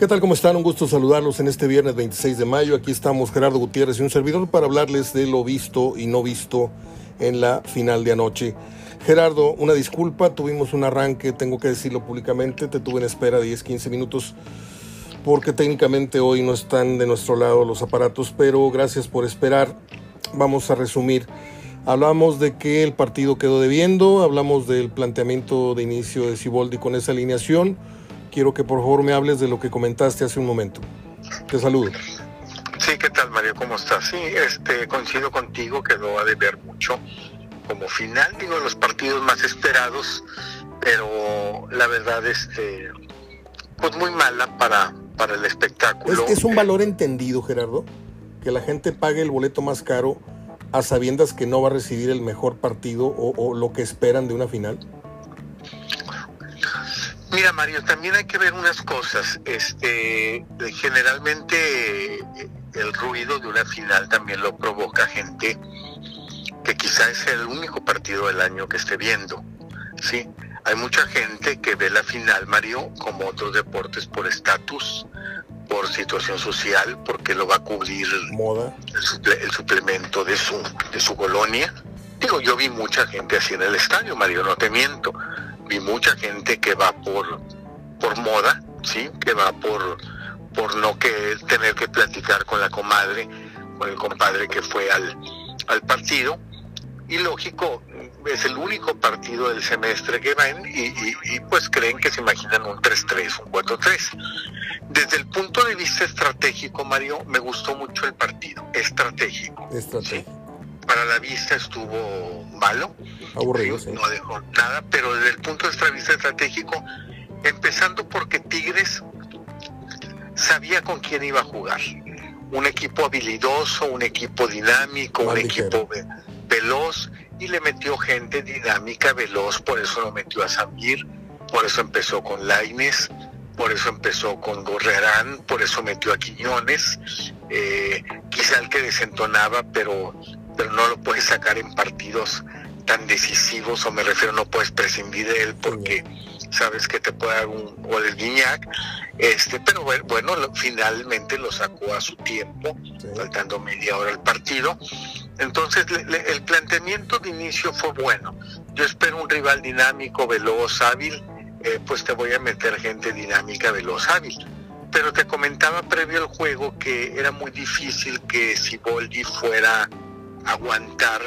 ¿Qué tal? ¿Cómo están? Un gusto saludarlos en este viernes 26 de mayo. Aquí estamos Gerardo Gutiérrez y un servidor para hablarles de lo visto y no visto en la final de anoche. Gerardo, una disculpa, tuvimos un arranque, tengo que decirlo públicamente, te tuve en espera 10, 15 minutos porque técnicamente hoy no están de nuestro lado los aparatos, pero gracias por esperar. Vamos a resumir. Hablamos de que el partido quedó debiendo, hablamos del planteamiento de inicio de Ciboldi con esa alineación quiero que por favor me hables de lo que comentaste hace un momento. Te saludo. Sí, ¿qué tal Mario? ¿Cómo estás? Sí, este, coincido contigo que lo ha de ver mucho como final, digo, los partidos más esperados, pero la verdad, este, pues muy mala para, para el espectáculo. ¿Es, es un valor entendido, Gerardo? Que la gente pague el boleto más caro a sabiendas que no va a recibir el mejor partido o, o lo que esperan de una final. Mira, Mario, también hay que ver unas cosas. Este, generalmente el ruido de una final también lo provoca gente que quizás es el único partido del año que esté viendo. Sí, hay mucha gente que ve la final, Mario, como otros deportes por estatus, por situación social, porque lo va a cubrir Moda. El, suplemento de su de su colonia. Digo, yo vi mucha gente así en el estadio, Mario, no te miento vi mucha gente que va por, por moda, ¿sí? Que va por, por no que tener que platicar con la comadre, con el compadre que fue al, al partido. Y lógico, es el único partido del semestre que ven y, pues creen que se imaginan un 3-3, un 4-3. Desde el punto de vista estratégico, Mario, me gustó mucho el partido, estratégico. Estratégico para la vista estuvo malo. Aburrido, No dejó nada, pero desde el punto de vista estratégico, empezando porque Tigres sabía con quién iba a jugar. Un equipo habilidoso, un equipo dinámico, un equipo veloz, y le metió gente dinámica, veloz, por eso lo metió a Samir, por eso empezó con Laines, por eso empezó con Gorrerán, por eso metió a Quiñones, eh, quizá el que desentonaba, pero pero no lo puedes sacar en partidos tan decisivos, o me refiero, no puedes prescindir de él porque sabes que te puede dar un gol el Guiñac, este, pero bueno, finalmente lo sacó a su tiempo, faltando media hora el partido. Entonces el planteamiento de inicio fue bueno. Yo espero un rival dinámico, veloz, hábil, eh, pues te voy a meter gente dinámica, veloz, hábil. Pero te comentaba previo al juego que era muy difícil que Siboldi fuera aguantar,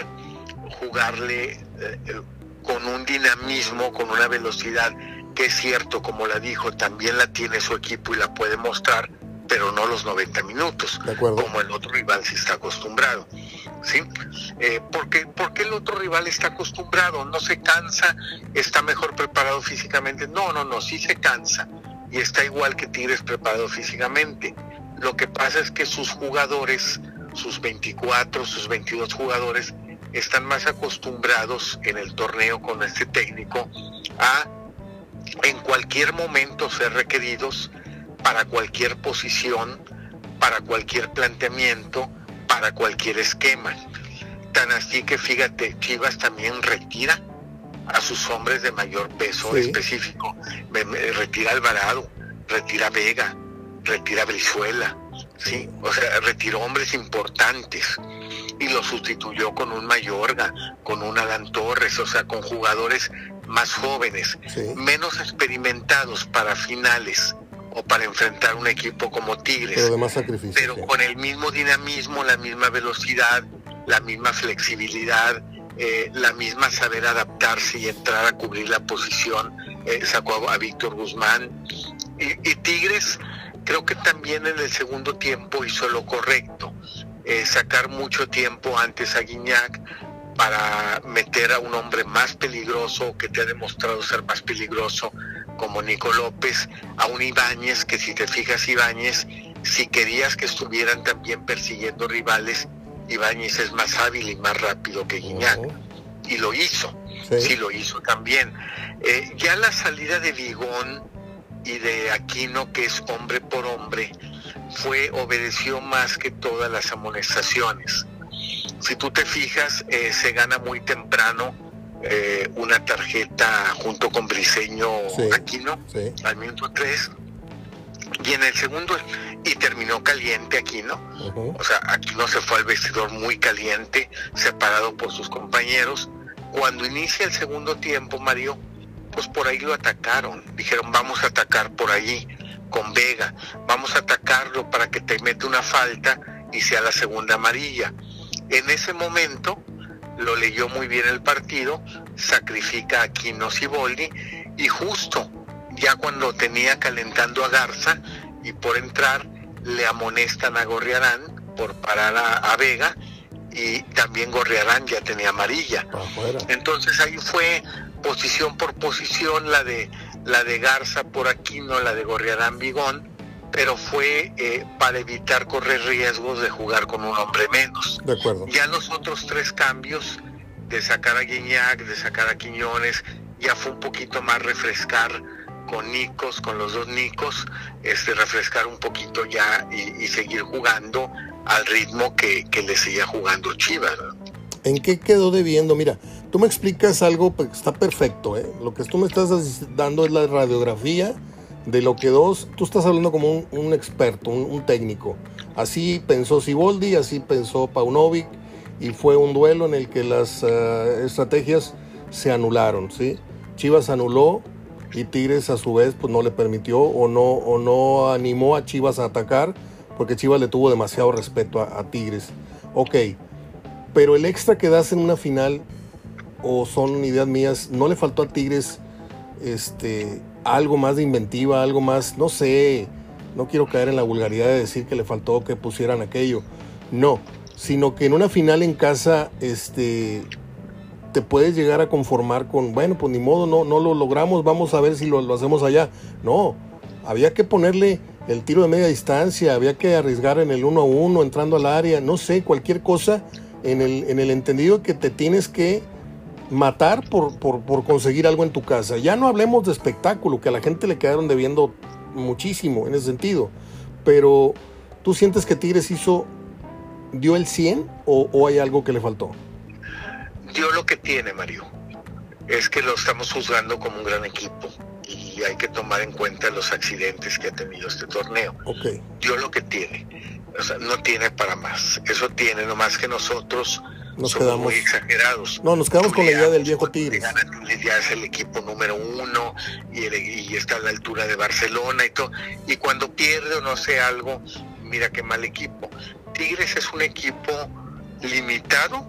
jugarle eh, con un dinamismo, con una velocidad que es cierto, como la dijo, también la tiene su equipo y la puede mostrar, pero no los 90 minutos, como el otro rival sí está acostumbrado. ¿sí? Eh, porque, porque el otro rival está acostumbrado, no se cansa, está mejor preparado físicamente. No, no, no, sí se cansa y está igual que Tigres preparado físicamente. Lo que pasa es que sus jugadores sus 24, sus 22 jugadores están más acostumbrados en el torneo con este técnico a en cualquier momento ser requeridos para cualquier posición, para cualquier planteamiento, para cualquier esquema. Tan así que fíjate, Chivas también retira a sus hombres de mayor peso específico. retira Alvarado, retira Vega, retira Brizuela, ¿sí? O sea, retiró hombres importantes y lo sustituyó con un Mayorga, con un Alan Torres, o sea, con jugadores más jóvenes, menos experimentados para finales o para enfrentar un equipo como Tigres, pero, de más sacrificio, pero con el mismo dinamismo, la misma velocidad, la misma flexibilidad, eh, la misma saber adaptarse y entrar a cubrir la posición, eh, sacó a, Víctor Guzmán. y Tigres Creo que también en el segundo tiempo hizo lo correcto, eh, sacar mucho tiempo antes a Guiñac para meter a un hombre más peligroso, que te ha demostrado ser más peligroso, como Nico López, a un Ibáñez, que si te fijas Ibáñez, si querías que estuvieran también persiguiendo rivales, Ibáñez es más hábil y más rápido que Guiñac. Y lo hizo, sí, lo hizo también. Eh, ya la salida de Vigón y de Aquino, que es hombre por hombre, fue, obedeció más que todas las amonestaciones. Si tú te fijas, eh, se gana muy temprano eh, una tarjeta junto con Briseño Aquino al minuto 3. Y en el segundo, y terminó caliente aquí, ¿no? O sea, aquí no se fue al vestidor muy caliente, separado por sus compañeros. Cuando inicia el segundo tiempo, Mario, pues por ahí lo atacaron. Dijeron, vamos a atacar por allí con Vega, vamos a atacarlo para que te mete una falta y sea la segunda amarilla. En ese momento lo leyó muy bien el partido, sacrifica a Quino Siboldi y justo ya cuando tenía calentando a Garza y por entrar le amonestan a Gorriarán por parar a, Vega y también Gorriarán ya tenía amarilla. Entonces ahí fue posición por posición la de la de Garza por Aquino, la de Gorriarán Bigón pero fue eh, para evitar correr riesgos de jugar con un hombre menos. De acuerdo. Ya los otros tres cambios, de sacar a Guiñac, de sacar a Quiñones, ya fue un poquito más refrescar con Nicos, con los dos Nicos, este, refrescar un poquito ya y, seguir jugando al ritmo que, le seguía jugando Chivas. ¿En qué quedó debiendo? Mira, tú me explicas algo, pues está perfecto, ¿eh? Lo que tú me estás dando es la radiografía de lo que dos, tú estás hablando como un, experto, un, técnico. Así pensó Siboldi, así pensó Paunovic, y fue un duelo en el que las eh, estrategias se anularon, ¿sí? Chivas anuló y Tigres a su vez pues no le permitió o no, o no animó a Chivas a atacar porque Chivas le tuvo demasiado respeto a, a Tigres. Ok, pero el extra que das en una final, o son ideas mías, no le faltó a Tigres este, algo más de inventiva, algo más, no sé, no quiero caer en la vulgaridad de decir que le faltó que pusieran aquello, no, sino que en una final en casa, este, te puedes llegar a conformar con, bueno, pues ni modo, no, no lo logramos, vamos a ver si lo, lo hacemos allá. No, había que ponerle el tiro de media distancia, había que arriesgar en el uno a uno, entrando al área, no sé, cualquier cosa en el, en el entendido que te tienes que matar por, por, conseguir algo en tu casa. Ya no hablemos de espectáculo, que a la gente le quedaron debiendo muchísimo en ese sentido. Pero, ¿tú sientes que Tigres hizo, dio el 100 o, o hay algo que le faltó? Dio lo que tiene, Mario. Es que lo estamos juzgando como un gran equipo y hay que tomar en cuenta los accidentes que ha tenido este torneo. Okay. Dio lo que tiene. O sea, no tiene para más. Eso tiene, nomás que nosotros nos quedamos muy exagerados. No, nos quedamos con la idea del viejo Tigres. Ya es el equipo número uno y, y, está a la altura de Barcelona y todo. Y cuando pierde o no sé algo, mira qué mal equipo. Tigres es un equipo limitado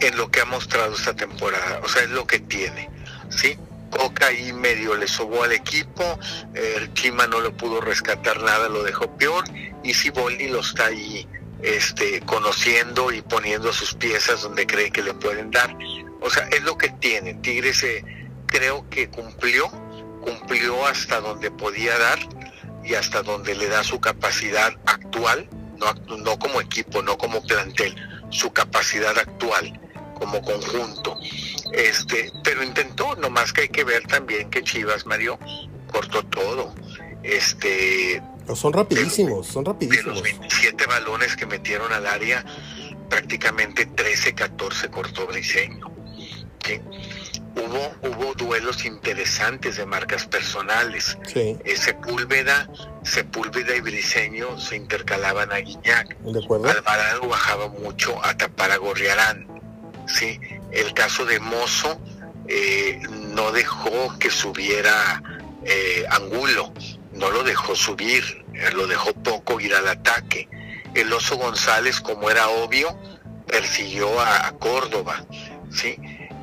en lo que ha mostrado esta temporada. O sea, es lo que tiene. ¿Sí? Coca ahí medio le sobó al equipo, el Chima no le pudo rescatar nada, lo dejó peor, y Siboldi lo está ahí este, conociendo y poniendo sus piezas donde cree que le pueden dar. O sea, es lo que tiene. Tigres eh, creo que cumplió, cumplió hasta donde podía dar y hasta donde le da su capacidad actual, no, no como equipo, no como plantel, su capacidad actual como conjunto. Este, pero intentó, nomás que hay que ver también que Chivas Mario cortó todo. Este, son rapidísimos, son rapidísimos. De los 27 balones que metieron al área, prácticamente 13, 14 cortó Briseño. Hubo, hubo duelos interesantes de marcas personales. Sí. Eh, Sepúlveda, Sepúlveda y Briseño se intercalaban a Guiñac. ¿De acuerdo? Alvarado bajaba mucho a tapar a Gorriarán. ¿sí? El caso de Mozo eh, no dejó que subiera eh, Angulo no lo dejó subir, lo dejó poco ir al ataque. El oso González, como era obvio, persiguió a, Córdoba. ¿sí?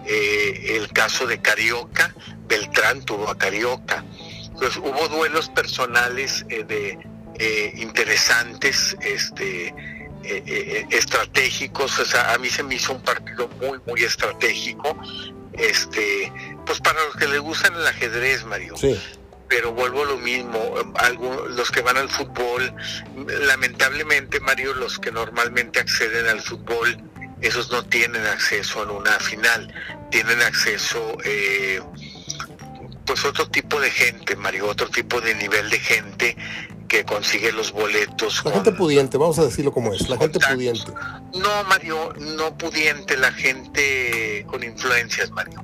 Eh, el caso de Carioca, Beltrán tuvo a Carioca. Entonces hubo duelos personales eh, de eh, interesantes, este, estratégicos. O sea, a mí se me hizo un partido muy, muy estratégico. Este, pues para los que les gustan el ajedrez, Mario. Pero vuelvo a lo mismo, los que van al fútbol, lamentablemente Mario, los que normalmente acceden al fútbol, esos no tienen acceso a una final, tienen acceso eh, pues otro tipo de gente, Mario, otro tipo de nivel de gente que consigue los boletos. La gente pudiente, vamos a decirlo como es, la gente pudiente. No, Mario, no pudiente, la gente con influencias, Mario.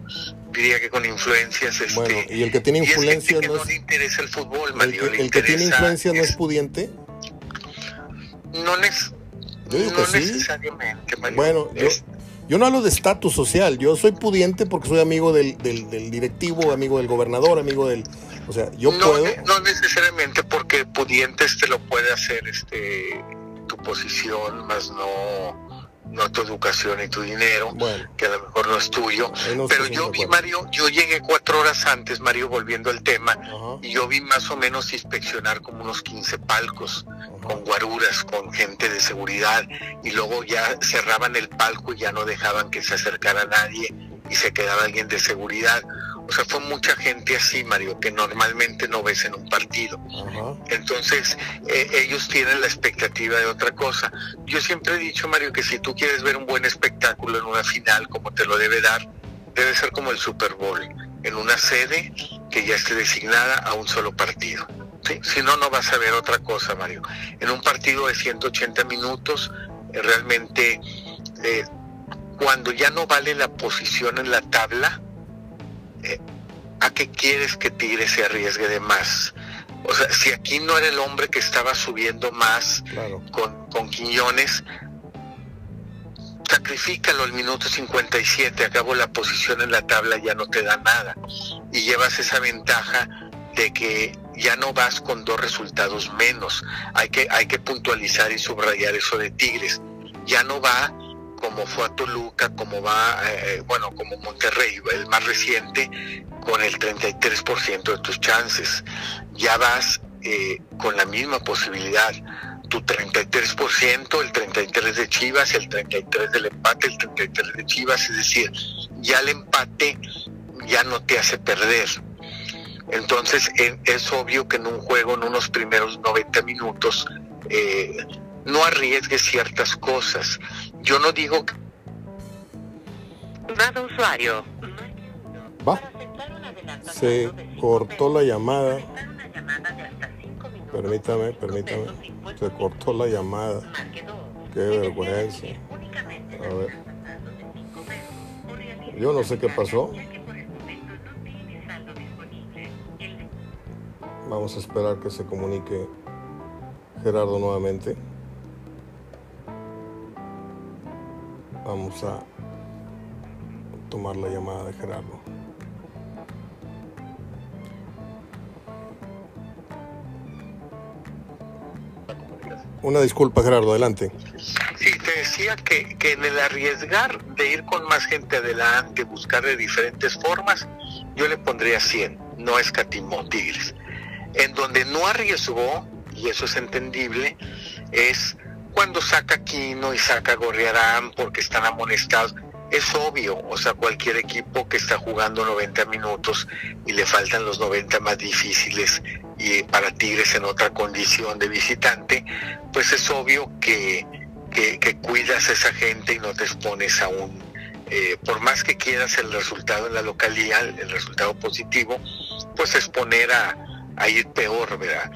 Diría que con influencias. Este, bueno, y el que tiene influencia no, no, le interesa el fútbol, Mario. El, que, el que tiene influencia no es pudiente. No, es, yo digo no que necesariamente, Mario. Bueno, yo, yo no hablo de estatus social, yo soy pudiente porque soy amigo del, del, del, directivo, amigo del gobernador, amigo del... O sea, yo no, puedo... No necesariamente porque pudientes te lo puede hacer este tu posición, más no no tu educación y tu dinero, bueno, que a lo mejor no es tuyo. no Pero yo vi, Mario, yo llegué cuatro horas antes, Mario, volviendo al tema, y yo vi más o menos inspeccionar como unos 15 palcos, con guaruras, con gente de seguridad, y luego ya cerraban el palco y ya no dejaban que se acercara nadie y se quedaba alguien de seguridad. O sea, fue mucha gente así, Mario, que normalmente no ves en un partido. Entonces, eh, ellos tienen la expectativa de otra cosa. Yo siempre he dicho, Mario, que si tú quieres ver un buen espectáculo en una final, como te lo debe dar, debe ser como el Super Bowl, en una sede que ya esté designada a un solo partido. ¿sí? Si no, no vas a ver otra cosa, Mario. En un partido de 180 minutos, eh, realmente, eh, cuando ya no vale la posición en la tabla, eh, ¿a qué quieres que Tigre se arriesgue de más? O sea, si aquí no era el hombre que estaba subiendo más Claro. con, con Quiñones, sacrifícalo al minuto 57, acabó la posición en la tabla, ya no te da nada. Y llevas esa ventaja de que ya no vas con dos resultados menos. Hay que, hay que puntualizar y subrayar eso de Tigres. Ya no va como fue a Toluca, como va, eh, bueno, como Monterrey, el más reciente, con el 33% de tus chances. Ya vas eh, con la misma posibilidad. Tu 33%, el 33% de Chivas, el 33% del empate, el 33% de Chivas, es decir, ya el empate ya no te hace perder. Entonces en, es obvio que en un juego, en unos primeros 90 minutos, eh, no arriesgues ciertas cosas. Yo no digo que Dado usuario. Va. Se cortó la llamada. Permítame, permítame. Se cortó la llamada. Qué vergüenza. A ver. Yo no sé qué pasó. Vamos a esperar que se comunique Gerardo nuevamente. Vamos a tomar la llamada de Gerardo. Una disculpa, Gerardo, adelante. Sí, te decía que, en el arriesgar de ir con más gente adelante, buscar de diferentes formas, yo le pondría 100, no escatimó Tigres. En donde no arriesgó, y eso es entendible, es cuando saca Quino y saca Gorriarán porque están amonestados. Es obvio, o sea, cualquier equipo que está jugando 90 minutos y le faltan los 90 más difíciles y para Tigres en otra condición de visitante, pues es obvio que, que, cuidas a esa gente y no te expones a un, eh, por más que quieras el resultado en la localidad, el resultado positivo, pues exponer a, a ir peor, ¿verdad?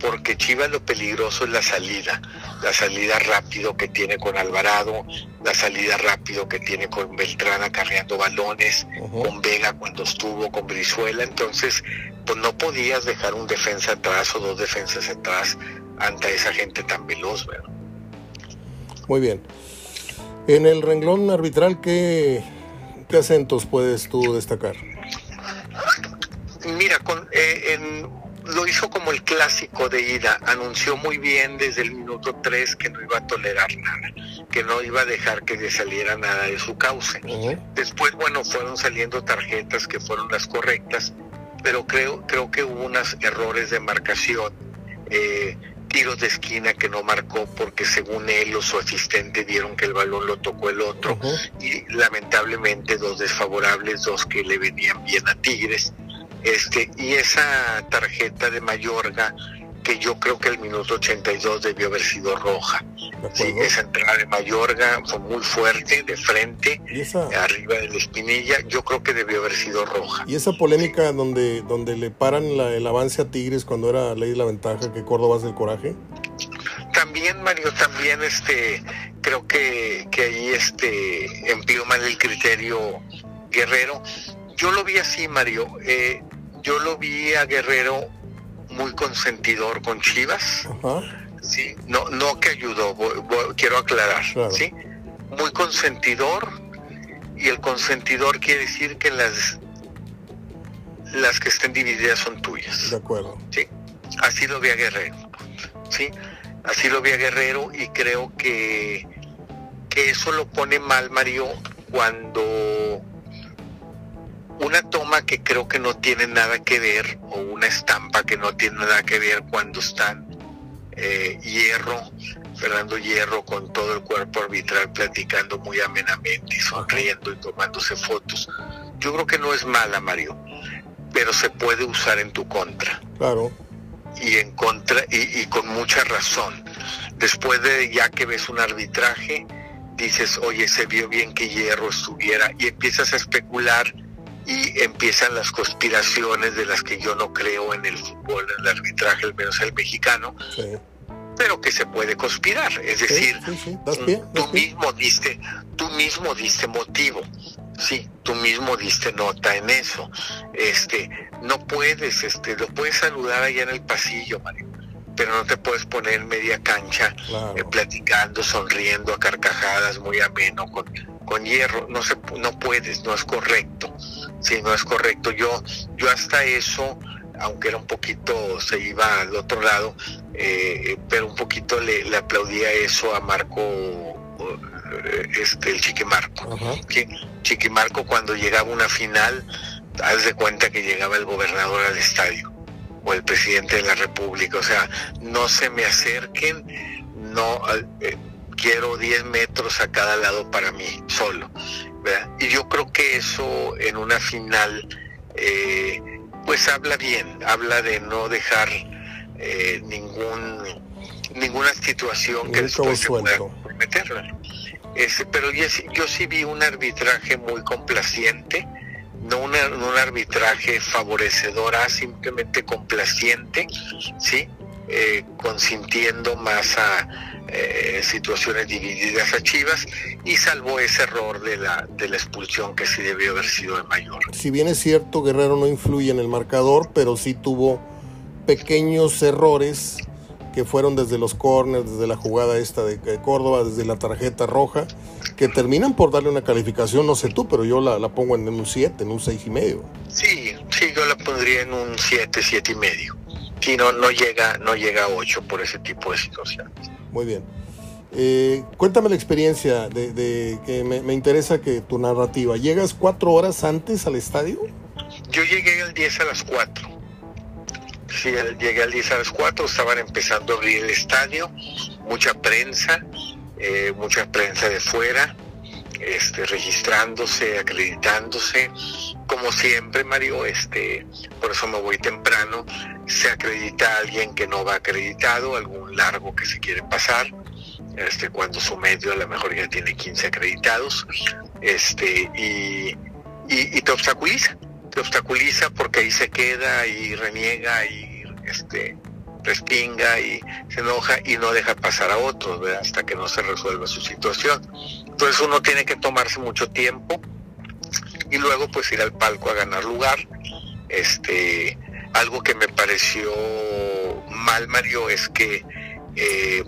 Porque Chivas lo peligroso es la salida, la salida rápido que tiene con Alvarado, la salida rápido que tiene con Beltrán acarreando balones, Uh -huh. con Vega cuando estuvo, con Brizuela, entonces pues no podías dejar un defensa atrás o dos defensas atrás ante esa gente tan veloz, ¿verdad? Muy bien. En el renglón arbitral, ¿qué, qué acentos puedes tú destacar? Mira, con, eh, en, lo hizo como el clásico de ida, anunció muy bien desde el minuto 3 que no iba a tolerar nada, que no iba a dejar que le saliera nada de su cauce. Uh -huh. Después, bueno, fueron saliendo tarjetas que fueron las correctas, pero creo, creo que hubo unos errores de marcación, eh, tiros de esquina que no marcó porque según él o su asistente vieron que el balón lo tocó el otro Uh -huh. y lamentablemente dos desfavorables, dos que le venían bien a Tigres este, y esa tarjeta de Mayorga, que yo creo que el minuto 82 debió haber sido roja. Sí, esa entrada de Mayorga fue muy fuerte, de frente, esa... arriba de la espinilla, yo creo que debió haber sido roja. Y esa polémica sí. donde, donde le paran la, el avance a Tigres cuando era ley de la ventaja, que Córdoba hace el coraje. También, Mario, también este, creo que, que ahí este, empleó mal el criterio Guerrero, yo lo vi así, Mario. Eh, yo lo vi a Guerrero muy consentidor con Chivas. Sí, no, no que ayudó, quiero aclarar, ¿sí? Muy consentidor y el consentidor quiere decir que las las que estén divididas son tuyas. De acuerdo. Sí, así lo vi a Guerrero, sí, así lo vi a Guerrero y creo que que eso lo pone mal Mario cuando una toma que creo que no tiene nada que ver o una estampa que no tiene nada que ver cuando están eh, Hierro, Fernando Hierro con todo el cuerpo arbitral platicando muy amenamente y sonriendo y tomándose fotos. Yo creo que no es mala, Mario, pero se puede usar en tu contra. Claro. Y en contra y, y con mucha razón. Después de ya que ves un arbitraje, dices, oye, se vio bien que Hierro estuviera y empiezas a especular y empiezan las conspiraciones de las que yo no creo en el fútbol, en el arbitraje, al menos el mexicano, pero que se puede conspirar. Es decir, tú mismo diste, tú mismo diste motivo. Sí, tú mismo diste nota en eso. Este, no puedes, este, lo puedes saludar allá en el pasillo, Mario, pero no te puedes poner en media cancha eh, platicando, sonriendo a carcajadas, muy ameno con, con hierro. No se, no puedes, no es correcto sí, no es correcto. Yo, yo hasta eso, aunque era un poquito, se iba al otro lado, eh, pero un poquito le, le, aplaudía eso a Marco, eh, este, el Chiquimarco. Chiquimarco cuando llegaba una final, haz de cuenta que llegaba el gobernador al estadio o el presidente de la República. O sea, no se me acerquen, no eh, quiero 10 metros a cada lado para mí, solo. Y yo creo que eso en una final, eh, pues habla bien, habla de no dejar eh, ningún ninguna situación que después se pueda comprometer. pero yo, yo, sí vi un arbitraje muy complaciente, no un arbitraje favorecedora, simplemente complaciente, ¿sí? Eh, consintiendo más a eh, situaciones divididas a Chivas y salvó ese error de la, de la expulsión que sí debió haber sido el mayor. Si bien es cierto, Guerrero no influye en el marcador, pero sí tuvo pequeños errores que fueron desde los corners, desde la jugada esta de Córdoba, desde la tarjeta roja, que terminan por darle una calificación, no sé tú, pero yo la, la pongo en un 7, en un 6 y medio. Sí, sí, yo la pondría en un 7, 7 y medio sí, no, no, llega, no llega a 8 por ese tipo de situaciones. Muy bien. Eh, cuéntame la experiencia de, que me, interesa que tu narrativa. ¿Llegas cuatro horas antes al estadio? Yo llegué al 10 a las 4. Sí, llegué al 10 a las 4, estaban empezando a abrir el estadio, mucha prensa, eh, mucha prensa de fuera, este, registrándose, acreditándose como siempre, Mario, este, por eso me voy temprano, se acredita a alguien que no va acreditado, algún largo que se quiere pasar, este, cuando su medio a lo mejor ya tiene 15 acreditados, este, y, y, te obstaculiza, te obstaculiza porque ahí se queda y reniega y este respinga y se enoja y no deja pasar a otros, hasta que no se resuelva su situación. Entonces uno tiene que tomarse mucho tiempo, y luego pues ir al palco a ganar lugar. Este, algo que me pareció mal, Mario, es que eh,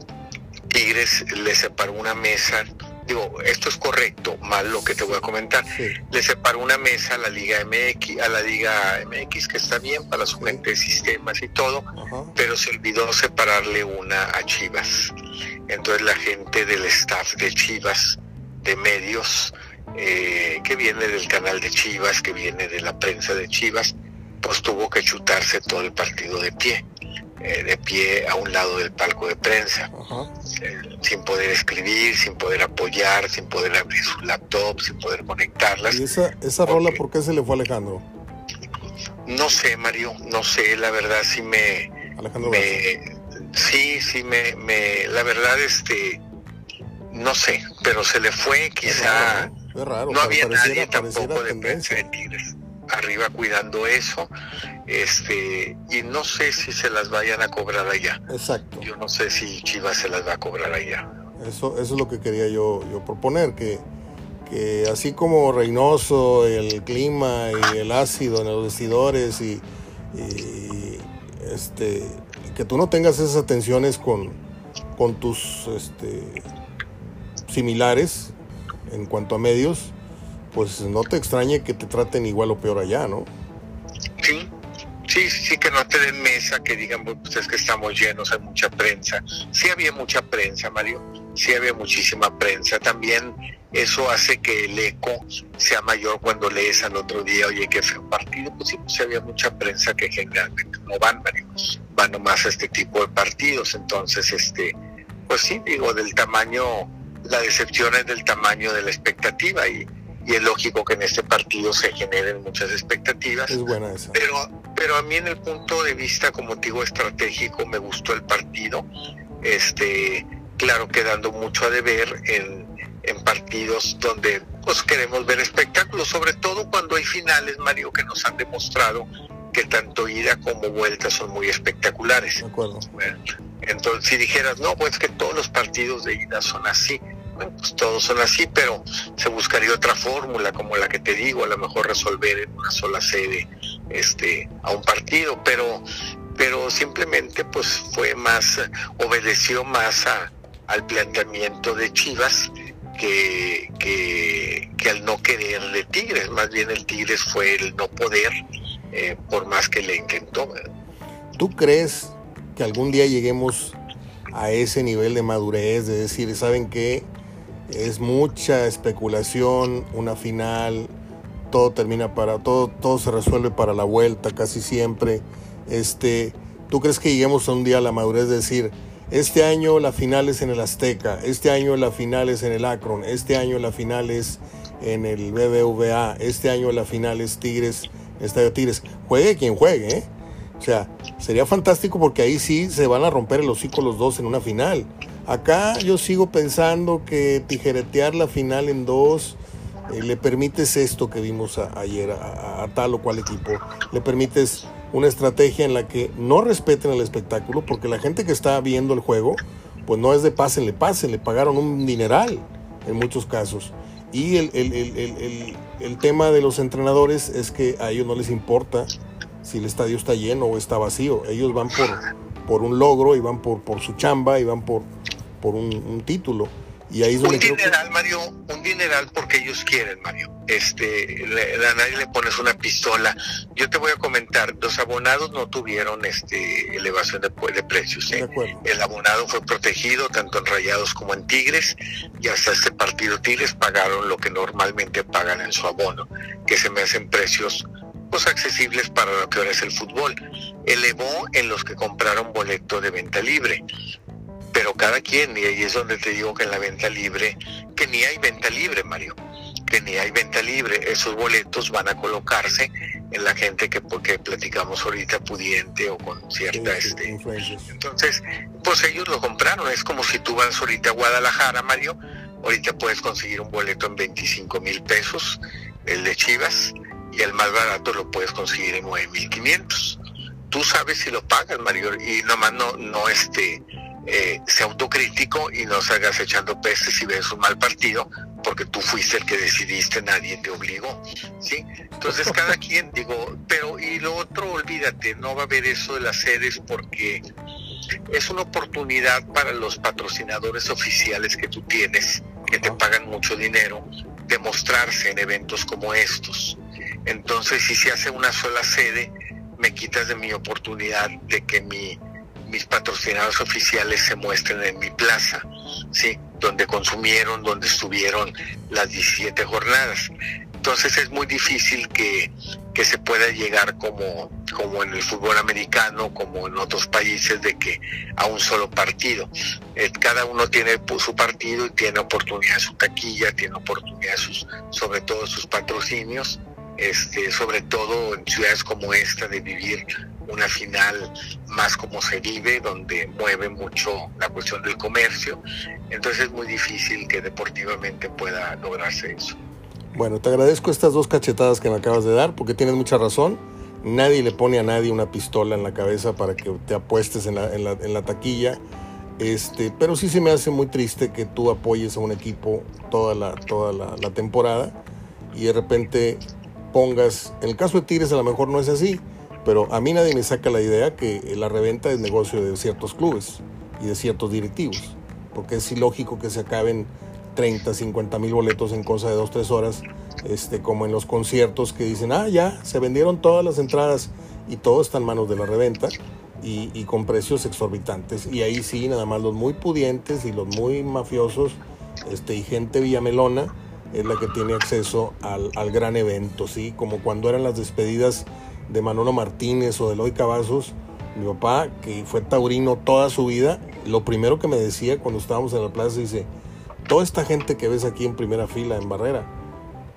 Tigres le separó una mesa. Digo, esto es correcto, mal lo que te voy a comentar. Le separó una mesa a la Liga MX, a la Liga MX, que está bien para su gente de sistemas y todo, pero se olvidó separarle una a Chivas. Entonces la gente del staff de Chivas, de medios, eh, que viene del canal de Chivas, que viene de la prensa de Chivas, pues tuvo que chutarse todo el partido de pie, eh, de pie a un lado del palco de prensa, eh, sin poder escribir, sin poder apoyar, sin poder abrir su laptop, sin poder conectarlas. ¿Y esa, esa rola por qué se le fue a Alejandro? No sé, Mario, no sé, la verdad sí me... Alejandro Sí, sí, me, me, la verdad, este, no sé, pero se le fue quizá no había nadie tampoco de prensa de Tigres arriba cuidando eso, este, y no sé si se las vayan a cobrar allá. Exacto. Yo no sé si Chivas se las va a cobrar allá. Eso, eso es lo que quería yo, yo proponer, que, que así como Reynoso, el clima y el ácido en los vestidores y, este, que tú no tengas esas atenciones con, con tus este, similares en cuanto a medios, pues no te extrañe que te traten igual o peor allá, ¿no? Sí, sí, sí, que no te den mesa, que digan, pues es que estamos llenos, hay mucha prensa. Sí había mucha prensa, Mario, sí había muchísima prensa. También eso hace que el eco sea mayor cuando lees al otro día, oye, que fue un partido, pues sí, pues había mucha prensa que generalmente no van, Mario, van nomás a este tipo de partidos. Entonces, este, pues sí, digo, del tamaño, la decepción es del tamaño de la expectativa y y es lógico que en este partido se generen muchas expectativas. Es buena esa. Pero, pero a mí en el punto de vista, como digo, estratégico, me gustó el partido. Este, claro, quedando mucho a deber en, en partidos donde pues queremos ver espectáculos, sobre todo cuando hay finales, Mario, que nos han demostrado que tanto ida como vuelta son muy espectaculares. De acuerdo. entonces, si dijeras, no, pues que todos los partidos de ida son así, pues todos son así, pero se buscaría otra fórmula como la que te digo, a lo mejor resolver en una sola sede este a un partido, pero pero simplemente pues fue más obedeció más a, al planteamiento de Chivas que, que, que, al no querer de Tigres, más bien el Tigres fue el no poder eh, por más que le intentó. ¿Tú crees que algún día lleguemos a ese nivel de madurez, de decir, ¿saben qué? es mucha especulación, una final, todo termina para, todo, todo se resuelve para la vuelta casi siempre. Este, ¿Tú crees que lleguemos a un día a la madurez de decir, este año la final es en el Azteca, este año la final es en el Akron, este año la final es en el BBVA, este año la final es Tigres, Estadio Tigres? Juegue quien juegue, ¿eh? O sea, sería fantástico porque ahí sí se van a romper el hocico los dos en una final. Acá yo sigo pensando que tijeretear la final en dos eh, le permites esto que vimos ayer a, tal o cual equipo. Le permites una estrategia en la que no respeten el espectáculo porque la gente que está viendo el juego pues no es de pásenle, le pagaron un dineral en muchos casos. Y el, el, tema de los entrenadores es que a ellos no les importa si el estadio está lleno o está vacío. Ellos van por, por un logro y van por, por su chamba y van por, por un, título. Y ahí es un dineral, Mario, un dineral porque ellos quieren, Mario. Este, a nadie le pones una pistola. Yo te voy a comentar, los abonados no tuvieron este elevación de, de precios. ¿eh? El abonado fue protegido tanto en Rayados como en Tigres y hasta este partido Tigres pagaron lo que normalmente pagan en su abono, que se me hacen precios pues accesibles para lo que ahora es el fútbol. Elevó en los que compraron boleto de venta libre pero cada quien, y ahí es donde te digo que en la venta libre, que ni hay venta libre, Mario, que ni hay venta libre, esos boletos van a colocarse en la gente que porque platicamos ahorita pudiente o con cierta este entonces pues ellos lo compraron es como si tú vas ahorita a Guadalajara Mario ahorita puedes conseguir un boleto en 25 mil pesos el de Chivas y el más barato lo puedes conseguir en 9 mil 500 tú sabes si lo pagas Mario y nomás no no este eh, sea autocrítico y no salgas echando peces si ves un mal partido, porque tú fuiste el que decidiste, nadie te obligó, ¿sí? Entonces cada quien, digo, pero y lo otro, olvídate, no va a haber eso de las sedes porque es una oportunidad para los patrocinadores oficiales que tú tienes, que te pagan mucho dinero, de mostrarse en eventos como estos. Entonces, si se hace una sola sede, me quitas de mi oportunidad de que mi mis patrocinados oficiales se muestren en mi plaza, ¿sí? donde consumieron, donde estuvieron las 17 jornadas. Entonces es muy difícil que, que se pueda llegar como, como en el fútbol americano, como en otros países, de que a un solo partido. Eh, cada uno tiene su partido y tiene oportunidad su taquilla, tiene oportunidad sus, sobre todo sus patrocinios, este, sobre todo en ciudades como esta, de vivir una final más como se vive, donde mueve mucho la cuestión del comercio. Entonces es muy difícil que deportivamente pueda lograrse eso. Bueno, te agradezco estas dos cachetadas que me acabas de dar, porque tienes mucha razón. Nadie le pone a nadie una pistola en la cabeza para que te apuestes en la, en la, en la taquilla. Este, pero sí se me hace muy triste que tú apoyes a un equipo toda la, toda la, la temporada y de repente pongas, en el caso de Tigres a lo mejor no es así, pero a mí nadie me saca la idea que la reventa es negocio de ciertos clubes y de ciertos directivos, porque es ilógico que se acaben 30, 50 mil boletos en cosa de 2, 3 horas, este, como en los conciertos que dicen, ah, ya, se vendieron todas las entradas y todo está en manos de la reventa y, con precios exorbitantes. Y ahí sí, nada más los muy pudientes y los muy mafiosos este, y gente villamelona es la que tiene acceso al, al, gran evento, ¿sí? Como cuando eran las despedidas de Manolo Martínez o de Eloy Cavazos, mi papá, que fue taurino toda su vida, lo primero que me decía cuando estábamos en la plaza, dice, toda esta gente que ves aquí en primera fila, en barrera,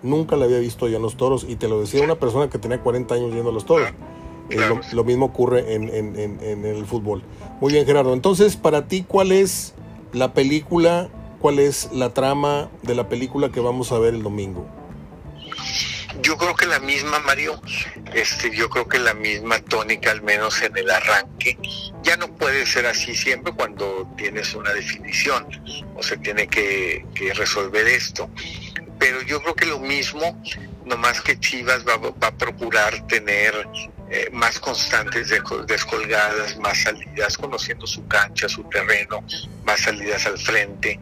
nunca la había visto yo en los toros, y te lo decía una persona que tenía 40 años viendo los toros. Lo, lo, mismo ocurre en, en, en, en el fútbol. Muy bien, Gerardo. Entonces, para ti, ¿cuál es la película cuál es la trama de la película que vamos a ver el domingo. Yo creo que la misma, Mario, este, yo creo que la misma tónica, al menos en el arranque, ya no puede ser así siempre cuando tienes una definición o se tiene que, resolver esto. Pero yo creo que lo mismo, nomás que Chivas va, va a procurar tener eh, más constantes descolgadas, más salidas, conociendo su cancha, su terreno, más salidas al frente,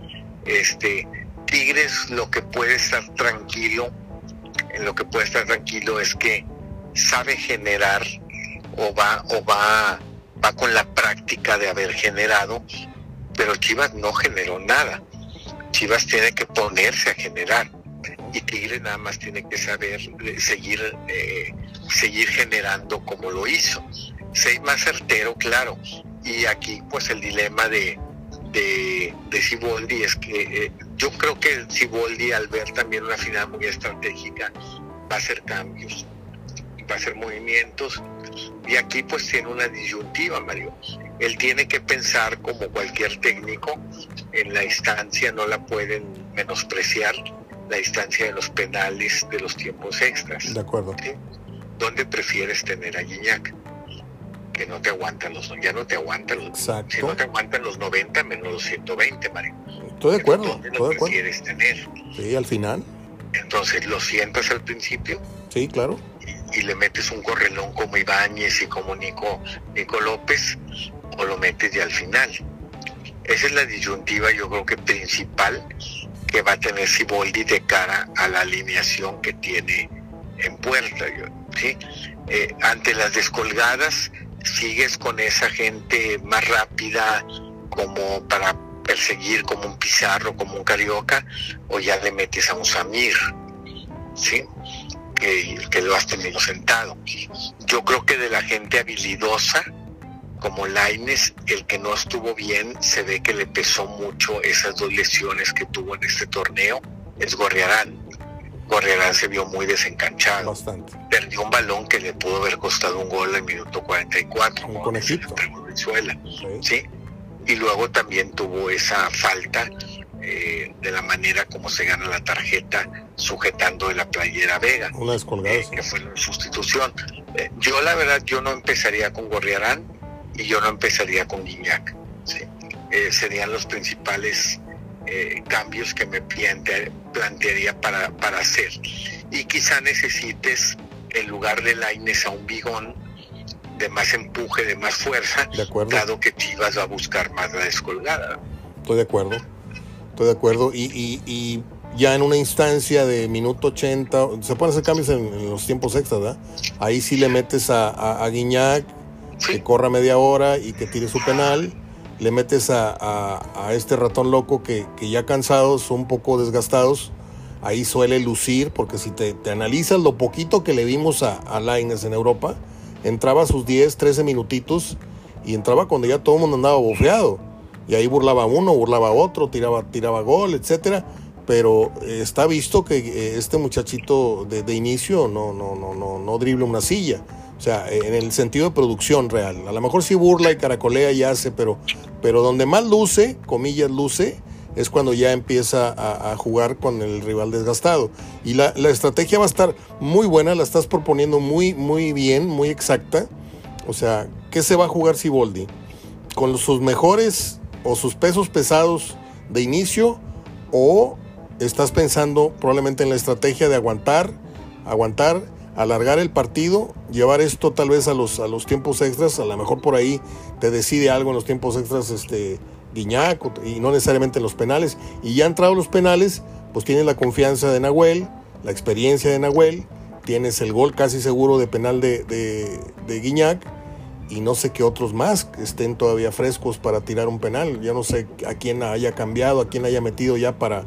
este, Tigres lo que puede estar tranquilo, en lo que puede estar tranquilo es que sabe generar o va o va va con la práctica de haber generado, pero Chivas no generó nada. Chivas tiene que ponerse a generar y Tigres nada más tiene que saber eh, seguir eh, seguir generando como lo hizo. Ser más certero, claro. Y aquí pues el dilema de de, de Ciboldi es que eh, yo creo que Ciboldi al ver también una final muy estratégica va a hacer cambios, va a hacer movimientos y aquí pues tiene una disyuntiva Mario. Él tiene que pensar como cualquier técnico en la instancia, no la pueden menospreciar, la instancia de los penales de los tiempos extras. De acuerdo. ¿sí? ¿Dónde prefieres tener a Guiñac? Que no te aguantan los, ya no te aguantan los, Exacto. si no te aguantan los 90 menos los 120, Mario. Estoy de acuerdo, ¿Dónde estoy de acuerdo. quieres tener? Sí, al final. Entonces lo sientas al principio Sí, claro. y, y le metes un correlón como Ibáñez y como Nico, Nico López o lo metes ya al final. Esa es la disyuntiva yo creo que principal que va a tener Siboldi de cara a la alineación que tiene en puerta. ¿sí? Eh, ante las descolgadas, sigues con esa gente más rápida como para perseguir como un Pizarro, como un Carioca, o ya le metes a un Samir, ¿sí? Que, lo has tenido sentado. Yo creo que de la gente habilidosa, como Laines, el que no estuvo bien, se ve que le pesó mucho esas dos lesiones que tuvo en este torneo, es Gorriarán. Gorriarán se vio muy desencanchado. Bastante. Perdió un balón que le pudo haber costado un gol en minuto 44. Un conejito. Venezuela, Sí. ¿sí? Y luego también tuvo esa falta eh, de la manera como se gana la tarjeta sujetando de la playera Vega, Una descolgada. eh, que fue la sustitución. Eh, yo la verdad, yo no empezaría con Gorriarán y yo no empezaría con Guiñac. ¿sí? Serían los principales eh, cambios que me plante- plantearía para, para hacer. Y quizá necesites, en lugar de Laines a un bigón, de más empuje, de más fuerza, De acuerdo. dado que Chivas va a buscar más la descolgada. Estoy de acuerdo. Estoy de acuerdo. Y, y, y ya en una instancia de minuto 80, se pueden hacer cambios en, en los tiempos extras, ¿verdad? Ahí sí le metes a, a, a Guiñac, que corra media hora y que tire su penal. Le metes a, este ratón loco que, ya cansados, un poco desgastados. Ahí suele lucir, porque si te, te analizas lo poquito que le vimos a, a Lainez en Europa, entraba sus 10, 13 minutitos y entraba cuando ya todo el mundo andaba bofeado. Y ahí burlaba uno, burlaba otro, tiraba, tiraba gol, etcétera. Pero eh, está visto que eh, este muchachito de, de inicio no, no, no, no, no dribla una silla. O sea, en el sentido de producción real. A lo mejor sí burla y caracolea y hace, pero, pero donde más luce, comillas luce, es cuando ya empieza a, jugar con el rival desgastado. Y la, la estrategia va a estar muy buena, la estás proponiendo muy, muy bien, muy exacta. O sea, ¿qué se va a jugar Siboldi? Con sus mejores o sus pesos pesados de inicio o estás pensando probablemente en la estrategia de aguantar, aguantar, alargar el partido, llevar esto tal vez a los, a los tiempos extras, a lo mejor por ahí te decide algo en los tiempos extras este Guiñac y no necesariamente en los penales. Y ya entrado los penales, pues tienes la confianza de Nahuel, la experiencia de Nahuel, tienes el gol casi seguro de penal de, de, de Guiñac y no sé qué otros más estén todavía frescos para tirar un penal. Ya no sé a quién haya cambiado, a quién haya metido ya para,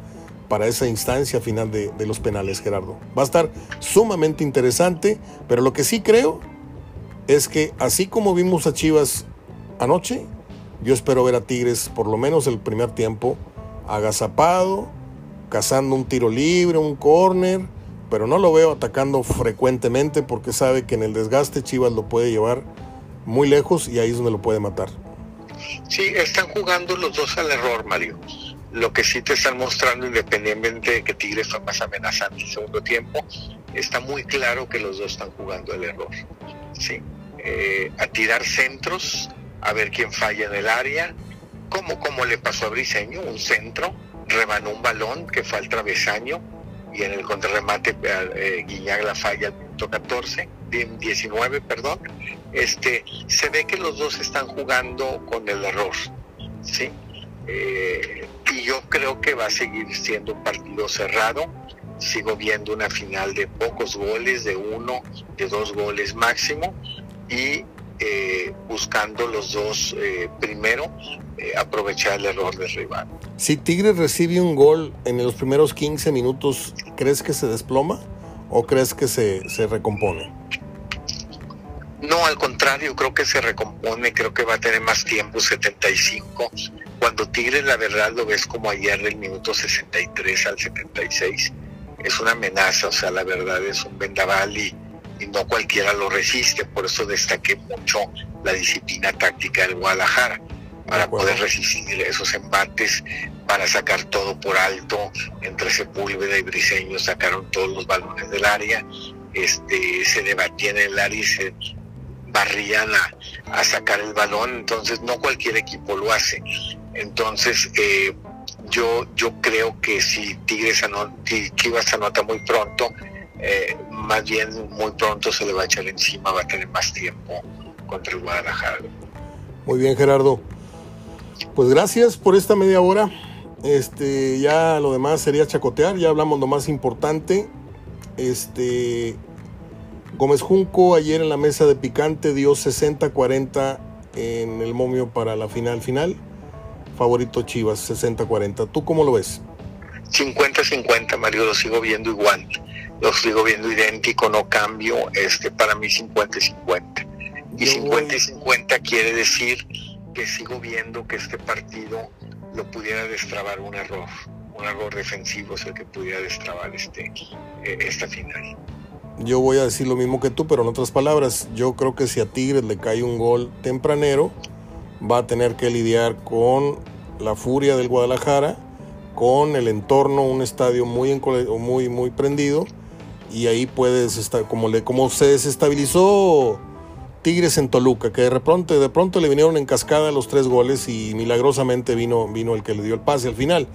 para esa instancia final de, los penales, Gerardo. Va a estar sumamente interesante, pero lo que sí creo es que así como vimos a Chivas anoche, yo espero ver a Tigres por lo menos el primer tiempo agazapado, cazando un tiro libre, un córner, pero no lo veo atacando frecuentemente porque sabe que en el desgaste Chivas lo puede llevar muy lejos y ahí es donde lo puede matar. Sí, están jugando los dos al error, Mario. Lo que sí te están mostrando, independientemente de que Tigres fue más amenazante en el segundo tiempo, está muy claro que los dos están jugando al error. Sí. Eh, a tirar centros, a ver quién falla en el área, como, como le pasó a Briseño, un centro, rebanó un balón que fue al travesaño y en el contrarremate eh, Guiñac la falla al minuto 14, 19, perdón. Este, se ve que los dos están jugando con el error, ¿sí? Eh, y yo creo que va a seguir siendo un partido cerrado. Sigo viendo una final de pocos goles, de uno, de dos goles máximo, y eh, buscando los dos eh, primero eh, aprovechar el error del rival. Si Tigres recibe un gol en los primeros 15 minutos, ¿crees que se desploma o crees que se, se recompone? No, al contrario, creo que se recompone, creo que va a tener más tiempo, 75. Cuando Tigres, la verdad, lo ves como ayer del minuto 63 al 76, es una amenaza, o sea, la verdad es un vendaval y, y no cualquiera lo resiste, por eso destaqué mucho la disciplina táctica del Guadalajara, para poder resistir esos embates, para sacar todo por alto, entre Sepúlveda y Briseño sacaron todos los balones del área, este, se debatían en el área y se barrían a, a sacar el balón, entonces no cualquier equipo lo hace. Entonces, eh, yo, yo creo que si Tigres si Chivas anota muy pronto, eh, más bien muy pronto se le va a echar encima, va a tener más tiempo contra el Guadalajara. Muy bien, Gerardo. Pues gracias por esta media hora. Este, ya lo demás sería chacotear, ya hablamos lo más importante. Este, Gómez Junco ayer en la mesa de picante dio 60-40 en el momio para la final final. Favorito Chivas, 60-40. ¿Tú cómo lo ves? 50-50, Mario, lo sigo viendo igual. Lo sigo viendo idéntico, no cambio. Este, para mí 50-50. Y 50-50 quiere decir que sigo viendo que este partido lo pudiera destrabar un error. Un error defensivo es el que pudiera destrabar este, esta final. Yo voy a decir lo mismo que tú, pero en otras palabras, yo creo que si a Tigres le cae un gol tempranero, va a tener que lidiar con la furia del Guadalajara, con el entorno, un estadio muy, muy, muy prendido, y ahí puedes estar, como, le, como se desestabilizó Tigres en Toluca, que de pronto, de pronto le vinieron en cascada los tres goles y milagrosamente vino, vino el que le dio el pase al final.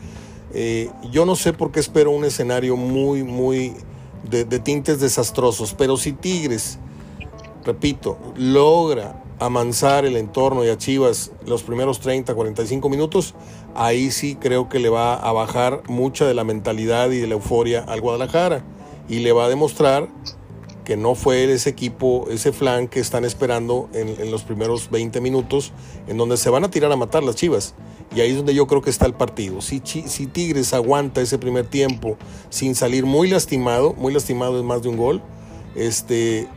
Eh, yo no sé por qué espero un escenario muy, muy de, de, tintes desastrosos, pero si Tigres, repito, logra amansar el entorno y a Chivas los primeros 30, 45 minutos, ahí sí creo que le va a bajar mucha de la mentalidad y de la euforia al Guadalajara y le va a demostrar que no fue ese equipo, ese flan que están esperando en, en, los primeros 20 minutos, en donde se van a tirar a matar las chivas. Y ahí es donde yo creo que está el partido. Si, si Tigres aguanta ese primer tiempo sin salir muy lastimado, muy lastimado es más de un gol, este,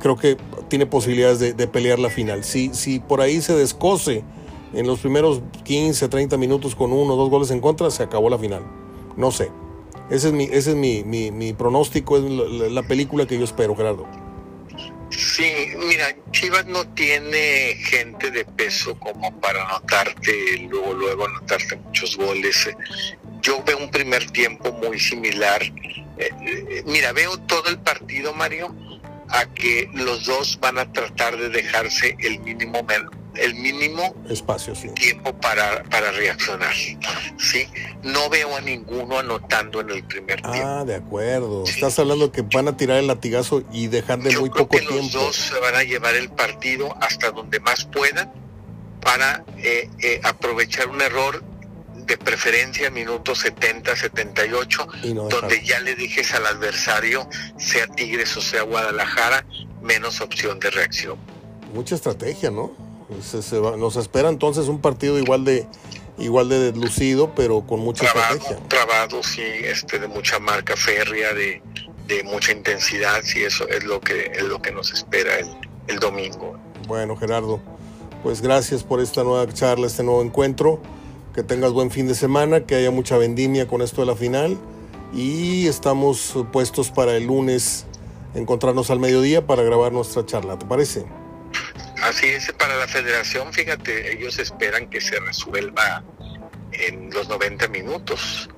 creo que tiene posibilidades de, pelear la final. Si, si por ahí se descose en los primeros 15, 30 minutos con uno o dos goles en contra, se acabó la final. No sé. Ese es mi, ese es mi, mi, mi pronóstico, es la, la, película que yo espero, Gerardo. Sí, mira, Chivas no tiene gente de peso como para anotarte, luego, luego anotarte muchos goles. Yo veo un primer tiempo muy similar. Eh, mira, veo todo el partido, Mario, a que los dos van a tratar de dejarse el mínimo el mínimo espacio, tiempo para, para reaccionar. ¿sí? No veo a ninguno anotando en el primer ah, tiempo. Ah, de acuerdo. Estás hablando que van a tirar el latigazo y dejar de muy poco que tiempo. Los dos se van a llevar el partido hasta donde más puedan para eh, eh, aprovechar un error de preferencia minuto 70, 78, donde ya le dijes al adversario, sea Tigres o sea Guadalajara, menos opción de reacción. Mucha estrategia, ¿no? nos espera entonces un partido igual de igual de lucido, pero con mucha estrategia. Trabado, sí, este, de mucha marca férrea, de, de mucha intensidad, sí, eso es lo que, es lo que nos espera el, el domingo. Bueno, Gerardo, pues gracias por esta nueva charla, este nuevo encuentro que tengas buen fin de semana, que haya mucha vendimia con esto de la final y estamos puestos para el lunes encontrarnos al mediodía para grabar nuestra charla, ¿te parece? Así es, para la federación, fíjate, ellos esperan que se resuelva en los 90 minutos,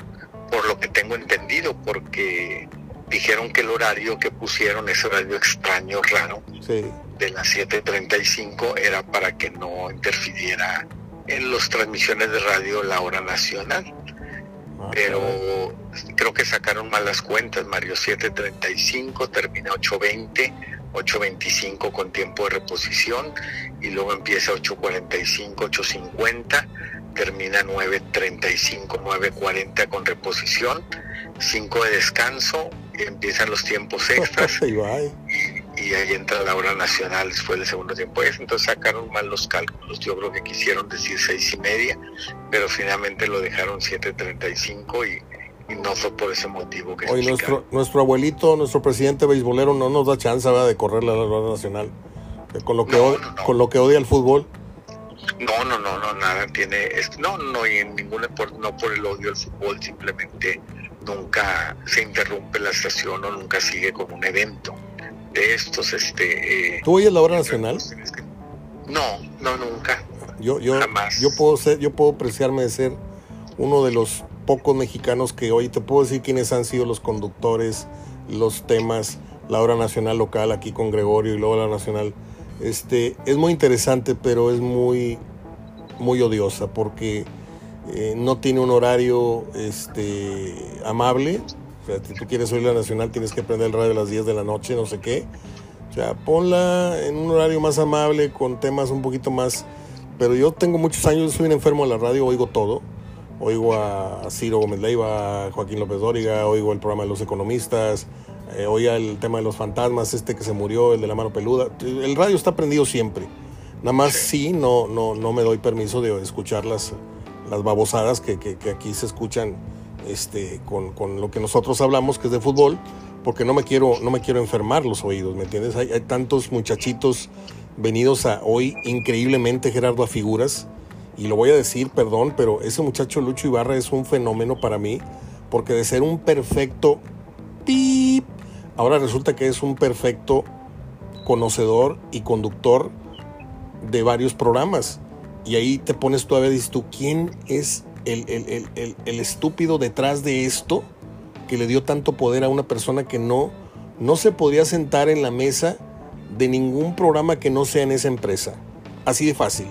por lo que tengo entendido, porque dijeron que el horario que pusieron, ese horario extraño, raro, de las 7.35, era para que no interfiriera en las transmisiones de radio la hora nacional. Ah, Pero creo que sacaron mal las cuentas, Mario. 7.35, termina 8.20, 8.25 con tiempo de reposición y luego empieza 8.45, 8.50, termina 9.35, 9.40 con reposición, 5 de descanso, empiezan los tiempos extras. Y ahí entra la hora nacional después del segundo tiempo. Entonces sacaron mal los cálculos. Yo creo que quisieron decir seis y media, pero finalmente lo dejaron 7.35 y, y no fue por ese motivo que Hoy nuestro, nuestro abuelito, nuestro presidente beisbolero no nos da chance de correr la hora nacional. Con lo que, odia, con lo que odia el fútbol. No, no, no, no, nada tiene, no, no, y en ningún no por el odio al fútbol, simplemente nunca se interrumpe la estación o nunca sigue con un evento de estos. Este, eh, ¿Tú oyes la hora nacional? No, no, nunca. Yo, yo, yo puedo ser, yo puedo apreciarme de ser uno de los pocos mexicanos que hoy te puedo decir quiénes han sido los conductores, los temas, la hora nacional local aquí con Gregorio y luego la nacional. Este, es muy interesante, pero es muy, muy odiosa porque eh, no tiene un horario este, amable si tú quieres oír la nacional tienes que prender el radio a las 10 de la noche, no sé qué. O sea, ponla en un horario más amable, con temas un poquito más... Pero yo tengo muchos años, soy un enfermo de la radio, oigo todo. Oigo a Ciro Gómez Leiva, a Joaquín López Dóriga, oigo el programa de los economistas, eh, oigo el tema de los fantasmas, este que se murió, el de la mano peluda. El radio está prendido siempre. Nada más sí, no, no, no me doy permiso de escuchar las, las babosadas que, que, que aquí se escuchan este, con, lo que nosotros hablamos, que es de fútbol, porque no me quiero, no me quiero enfermar los oídos, ¿me entiendes? Hay, hay tantos muchachitos venidos a hoy increíblemente, Gerardo, a figuras, y lo voy a decir, perdón, pero ese muchacho Lucho Ibarra es un fenómeno para mí, porque de ser un perfecto pip, ahora resulta que es un perfecto conocedor y conductor de varios programas. Y ahí te pones todavía, dices tú, ¿quién es el, estúpido detrás de esto que le dio tanto poder a una persona que no, no se podía sentar en la mesa de ningún programa que no sea en esa empresa. Así de fácil.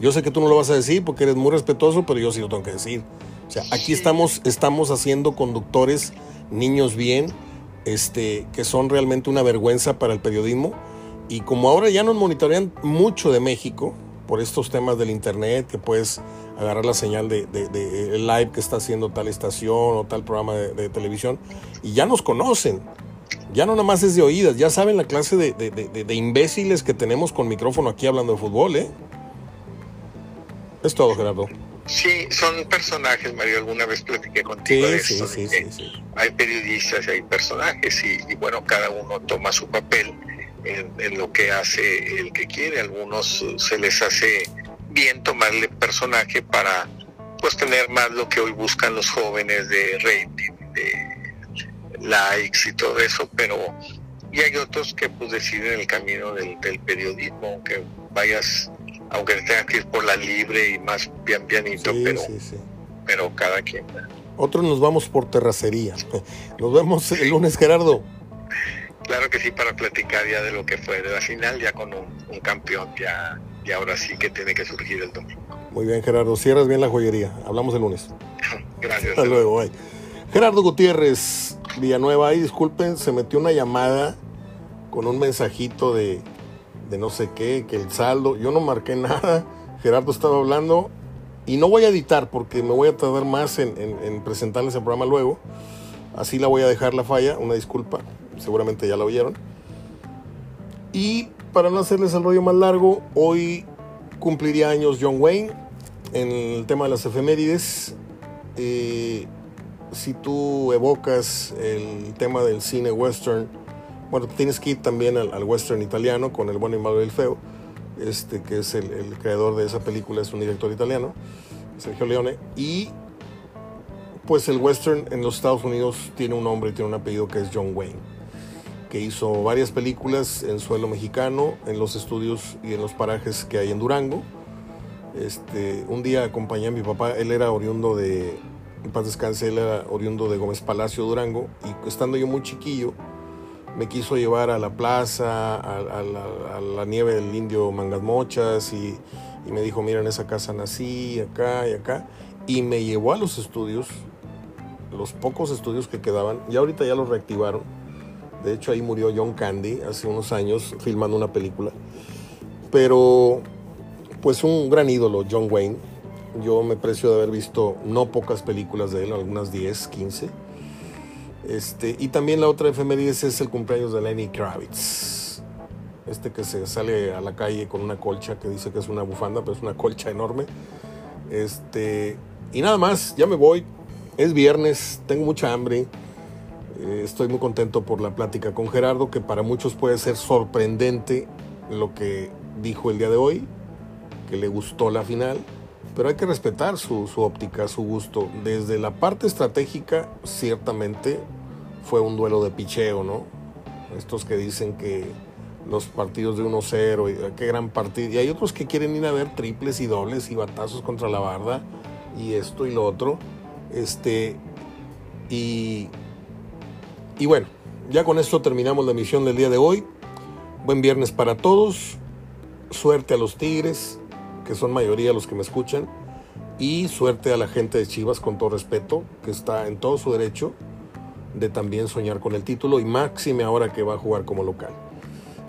Yo sé que tú no lo vas a decir porque eres muy respetuoso, pero yo sí lo tengo que decir. O sea, aquí estamos, estamos haciendo conductores, niños bien, este, que son realmente una vergüenza para el periodismo. Y como ahora ya nos monitorean mucho de México por estos temas del internet, que puedes agarrar la señal de, el live que está haciendo tal estación o tal programa de, televisión y ya nos conocen. Ya no nada más es de oídas, ya saben la clase de, imbéciles que tenemos con micrófono aquí hablando de fútbol, ¿eh? Es todo, Gerardo. Sí, son personajes, Mario. Alguna vez platiqué contigo de sí, Sí, sí, hay periodistas y hay personajes y, bueno, cada uno toma su papel en, en, lo que hace el que quiere. Algunos se les hace bien tomarle personaje para pues tener más lo que hoy buscan los jóvenes de rating, de likes y todo eso, pero y hay otros que pues deciden el camino del, periodismo, que vayas, aunque tengas que ir por la libre y más bien pianito, pero, pero cada quien. Otros nos vamos por terracería. Nos vemos el lunes, Gerardo. Claro que sí, para platicar ya de lo que fue de la final, ya con un, un campeón ya y ahora sí que tiene que surgir el domingo. Muy bien, Gerardo. Cierras bien la joyería. Hablamos el lunes. Gracias. Hasta luego. Bye. Gerardo Gutiérrez, Villanueva. Ahí, disculpen, se metió una llamada con un mensajito de, de no sé qué, que el saldo. Yo no marqué nada. Gerardo estaba hablando y no voy a editar porque me voy a tardar más en, en, en, presentarles el programa luego. Así la voy a dejar la falla, una disculpa, seguramente ya la oyeron. Y para no hacerles el rollo más largo, hoy cumpliría años John Wayne en el tema de las efemérides. Eh, si tú evocas el tema del cine western, bueno, tienes que ir también al, western italiano con el bueno y malo y el feo este, que es el, el, creador de esa película, es un director italiano, Sergio Leone, y pues el western en los Estados Unidos tiene un nombre, tiene un apellido que es John Wayne, que hizo varias películas en suelo mexicano, en los estudios y en los parajes que hay en Durango. Este, un día acompañé a mi papá, él era oriundo de, en paz descanse, él era oriundo de Gómez Palacio, Durango, y estando yo muy chiquillo, me quiso llevar a la plaza, a, la, nieve del indio Mangas Mochas y, y, me dijo, mira, en esa casa nací, acá y acá. Y me llevó a los estudios, los pocos estudios que quedaban, y ahorita ya los reactivaron. De hecho, ahí murió John Candy hace unos años filmando una película. Pero, pues un gran ídolo, John Wayne. Yo me precio de haber visto no pocas películas de él, algunas 10, 15 este, y también la otra efeméride es el cumpleaños de Lenny Kravitz. Este que se sale a la calle con una colcha que dice que es una bufanda, pero es una colcha enorme. Este, y nada más, ya me voy. Es viernes, tengo mucha hambre. Eh, estoy muy contento por la plática con Gerardo, que para muchos puede ser sorprendente lo que dijo el día de hoy, que le gustó la final pero hay que respetar su, su, óptica, su gusto. Desde la parte estratégica, ciertamente fue un duelo de picheo, ¿no? Estos que dicen que los partidos de 1-0, qué gran partido. Y hay otros que quieren ir a ver triples y dobles y batazos contra la barda y esto y lo otro. Este, y, y bueno, ya con esto terminamos la emisión del día de hoy. Buen viernes para todos. Suerte a los Tigres que son mayoría los que me escuchan, y suerte a la gente de Chivas, con todo respeto, que está en todo su derecho de también soñar con el título, y máxime ahora que va a jugar como local.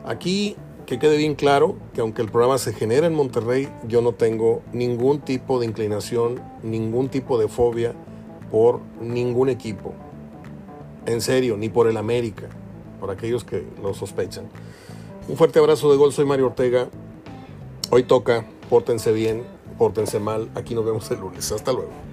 Aquí, que quede bien claro que aunque el programa se genera en Monterrey, yo no tengo ningún tipo de inclinación, ningún tipo de fobia por ningún equipo. En serio, ni por el América, por aquellos que lo sospechan. Un fuerte abrazo de gol, soy Mario Ortega. Hoy toca pórtense bien, pórtense mal. Aquí nos vemos el lunes. Hasta luego.